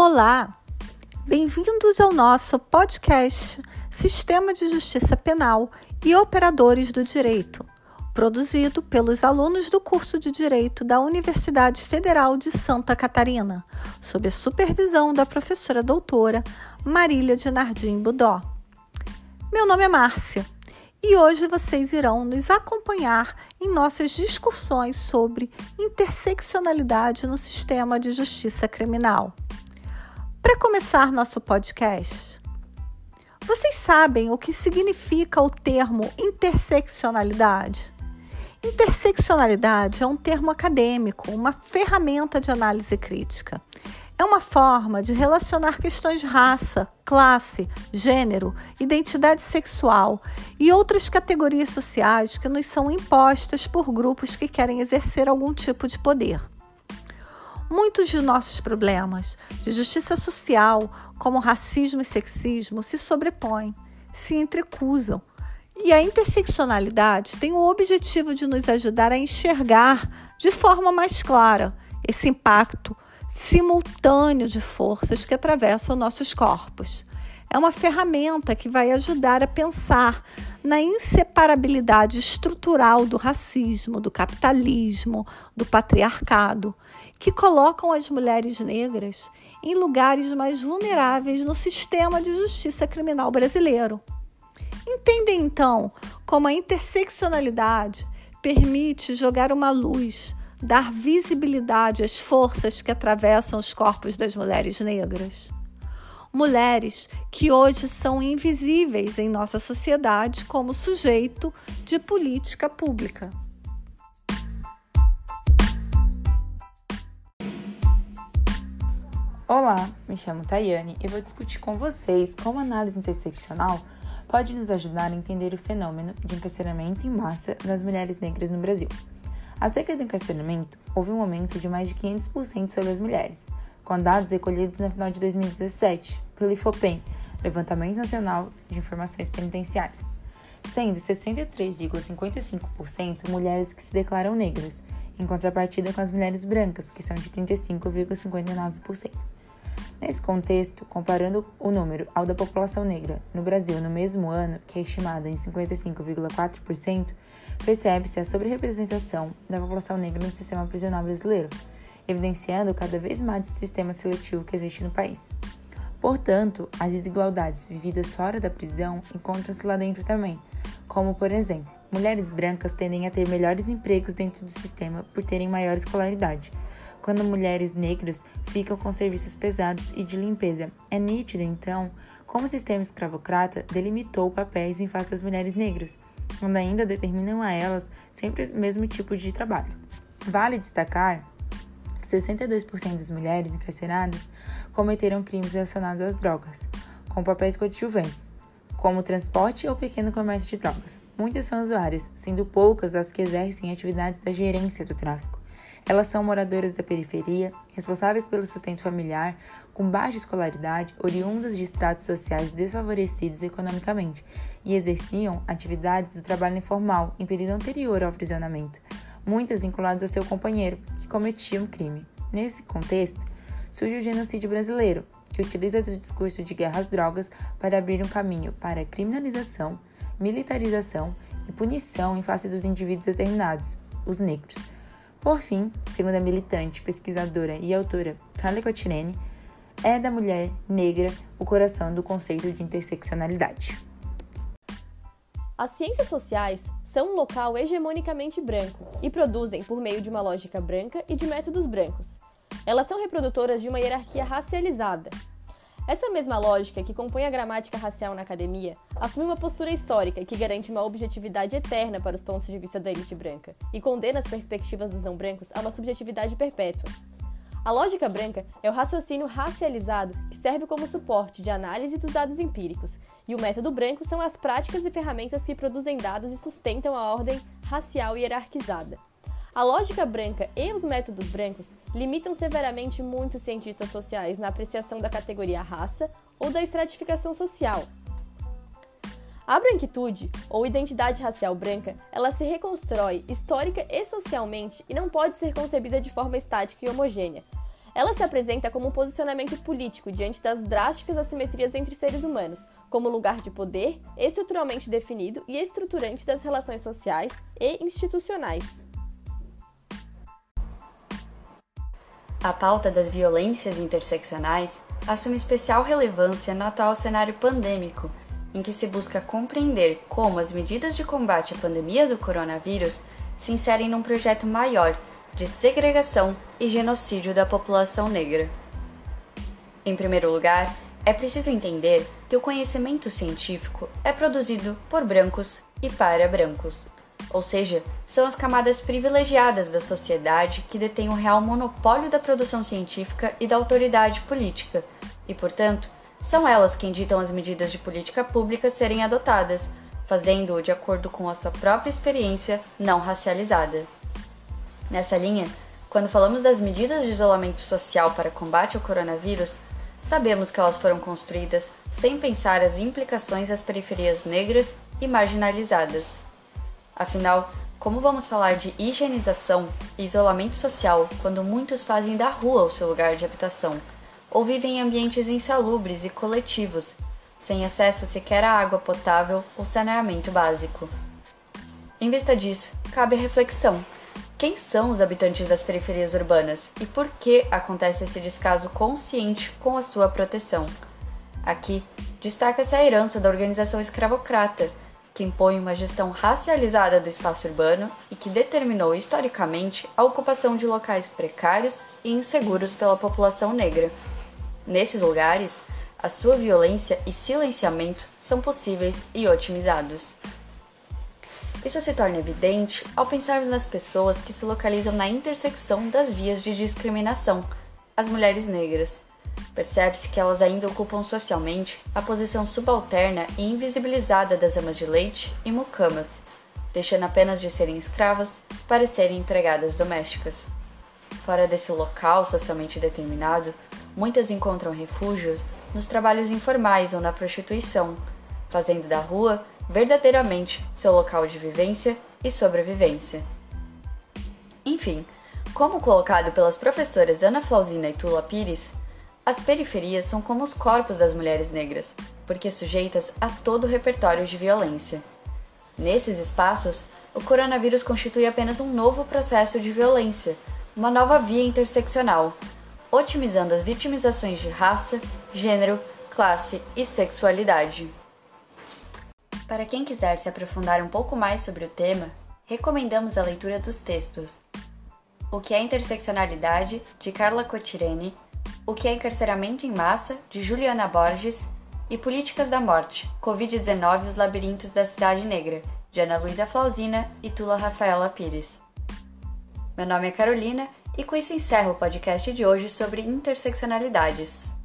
Olá, bem-vindos ao nosso podcast Sistema de Justiça Penal e Operadores do Direito, produzido pelos alunos do curso de Direito da Universidade Federal de Santa Catarina, sob a supervisão da professora doutora Marília de Nardim Budó. Meu nome é Márcia e hoje vocês irão nos acompanhar em nossas discussões sobre interseccionalidade no sistema de justiça criminal. Para começar nosso podcast, vocês sabem o que significa o termo interseccionalidade? Interseccionalidade é um termo acadêmico, uma ferramenta de análise crítica. É uma forma de relacionar questões de raça, classe, gênero, identidade sexual e outras categorias sociais que nos são impostas por grupos que querem exercer algum tipo de poder. Muitos de nossos problemas de justiça social, como racismo e sexismo, se sobrepõem, se entrecusam. E a interseccionalidade tem o objetivo de nos ajudar a enxergar de forma mais clara esse impacto simultâneo de forças que atravessam nossos corpos. É uma ferramenta que vai ajudar a pensar na inseparabilidade estrutural do racismo, do capitalismo, do patriarcado, que colocam as mulheres negras em lugares mais vulneráveis no sistema de justiça criminal brasileiro. Entendem então como a interseccionalidade permite jogar uma luz dar visibilidade às forças que atravessam os corpos das mulheres negras. Mulheres que hoje são invisíveis em nossa sociedade como sujeito de política pública. Olá, me chamo Tayane e vou discutir com vocês como a análise interseccional pode nos ajudar a entender o fenômeno de encarceramento em massa das mulheres negras no Brasil. Acerca do encarceramento, houve um aumento de mais de 500% sobre as mulheres, com dados recolhidos no final de 2017 pelo IFOPEM, Levantamento Nacional de Informações Penitenciárias, sendo 63,55% mulheres que se declaram negras, em contrapartida com as mulheres brancas, que são de 35,59%. Nesse contexto, comparando o número ao da população negra no Brasil no mesmo ano, que é estimada em 55,4%, percebe-se a sobre-representação da população negra no sistema prisional brasileiro, evidenciando cada vez mais esse sistema seletivo que existe no país. Portanto, as desigualdades vividas fora da prisão encontram-se lá dentro também, como, por exemplo, mulheres brancas tendem a ter melhores empregos dentro do sistema por terem maior escolaridade quando mulheres negras ficam com serviços pesados e de limpeza. É nítido, então, como o sistema escravocrata delimitou papéis em face das mulheres negras, quando ainda determinam a elas sempre o mesmo tipo de trabalho. Vale destacar 62% das mulheres encarceradas cometeram crimes relacionados às drogas, com papéis coadjuvantes, como transporte ou pequeno comércio de drogas. Muitas são usuárias, sendo poucas as que exercem atividades da gerência do tráfico. Elas são moradoras da periferia, responsáveis pelo sustento familiar, com baixa escolaridade, oriundas de estratos sociais desfavorecidos economicamente e exerciam atividades do trabalho informal em período anterior ao aprisionamento, muitas vinculadas a seu companheiro, que cometia um crime. Nesse contexto, surge o genocídio brasileiro, que utiliza o discurso de guerra às drogas para abrir um caminho para criminalização, militarização e punição em face dos indivíduos determinados, os negros por fim, segundo a militante, pesquisadora e autora Carla Cotirene, é da mulher negra o coração do conceito de interseccionalidade. As ciências sociais são um local hegemonicamente branco e produzem por meio de uma lógica branca e de métodos brancos. Elas são reprodutoras de uma hierarquia racializada, essa mesma lógica que compõe a gramática racial na academia assume uma postura histórica que garante uma objetividade eterna para os pontos de vista da elite branca e condena as perspectivas dos não brancos a uma subjetividade perpétua. A lógica branca é o raciocínio racializado que serve como suporte de análise dos dados empíricos, e o método branco são as práticas e ferramentas que produzem dados e sustentam a ordem racial hierarquizada. A lógica branca e os métodos brancos limitam severamente muitos cientistas sociais na apreciação da categoria raça ou da estratificação social. A branquitude, ou identidade racial branca, ela se reconstrói histórica e socialmente e não pode ser concebida de forma estática e homogênea. Ela se apresenta como um posicionamento político diante das drásticas assimetrias entre seres humanos, como lugar de poder estruturalmente definido e estruturante das relações sociais e institucionais. A pauta das violências interseccionais assume especial relevância no atual cenário pandêmico, em que se busca compreender como as medidas de combate à pandemia do coronavírus se inserem num projeto maior de segregação e genocídio da população negra. Em primeiro lugar, é preciso entender que o conhecimento científico é produzido por brancos e para brancos, ou seja, são as camadas privilegiadas da sociedade que detêm o real monopólio da produção científica e da autoridade política, e, portanto, são elas quem ditam as medidas de política pública serem adotadas, fazendo-o de acordo com a sua própria experiência não racializada. Nessa linha, quando falamos das medidas de isolamento social para combate ao coronavírus, sabemos que elas foram construídas sem pensar as implicações às periferias negras e marginalizadas. Afinal, como vamos falar de higienização e isolamento social quando muitos fazem da rua o seu lugar de habitação, ou vivem em ambientes insalubres e coletivos, sem acesso sequer à água potável ou saneamento básico? Em vista disso, cabe reflexão quem são os habitantes das periferias urbanas e por que acontece esse descaso consciente com a sua proteção? Aqui, destaca-se a herança da organização escravocrata, que impõe uma gestão racializada do espaço urbano e que determinou historicamente a ocupação de locais precários e inseguros pela população negra. Nesses lugares, a sua violência e silenciamento são possíveis e otimizados. Isso se torna evidente ao pensarmos nas pessoas que se localizam na intersecção das vias de discriminação, as mulheres negras. Percebe-se que elas ainda ocupam socialmente a posição subalterna e invisibilizada das amas de leite e mucamas, deixando apenas de serem escravas para serem empregadas domésticas. Fora desse local socialmente determinado, muitas encontram refúgio nos trabalhos informais ou na prostituição, fazendo da rua verdadeiramente seu local de vivência e sobrevivência. Enfim, como colocado pelas professoras Ana Flausina e Tula Pires, as periferias são como os corpos das mulheres negras, porque sujeitas a todo o repertório de violência. Nesses espaços, o coronavírus constitui apenas um novo processo de violência, uma nova via interseccional, otimizando as vitimizações de raça, gênero, classe e sexualidade. Para quem quiser se aprofundar um pouco mais sobre o tema, recomendamos a leitura dos textos O que é interseccionalidade, de Carla Cotirene, O que é encarceramento em massa, de Juliana Borges, e Políticas da Morte, Covid-19 e os Labirintos da Cidade Negra, de Ana Luísa Flausina e Tula Rafaela Pires. Meu nome é Carolina e com isso encerro o podcast de hoje sobre interseccionalidades.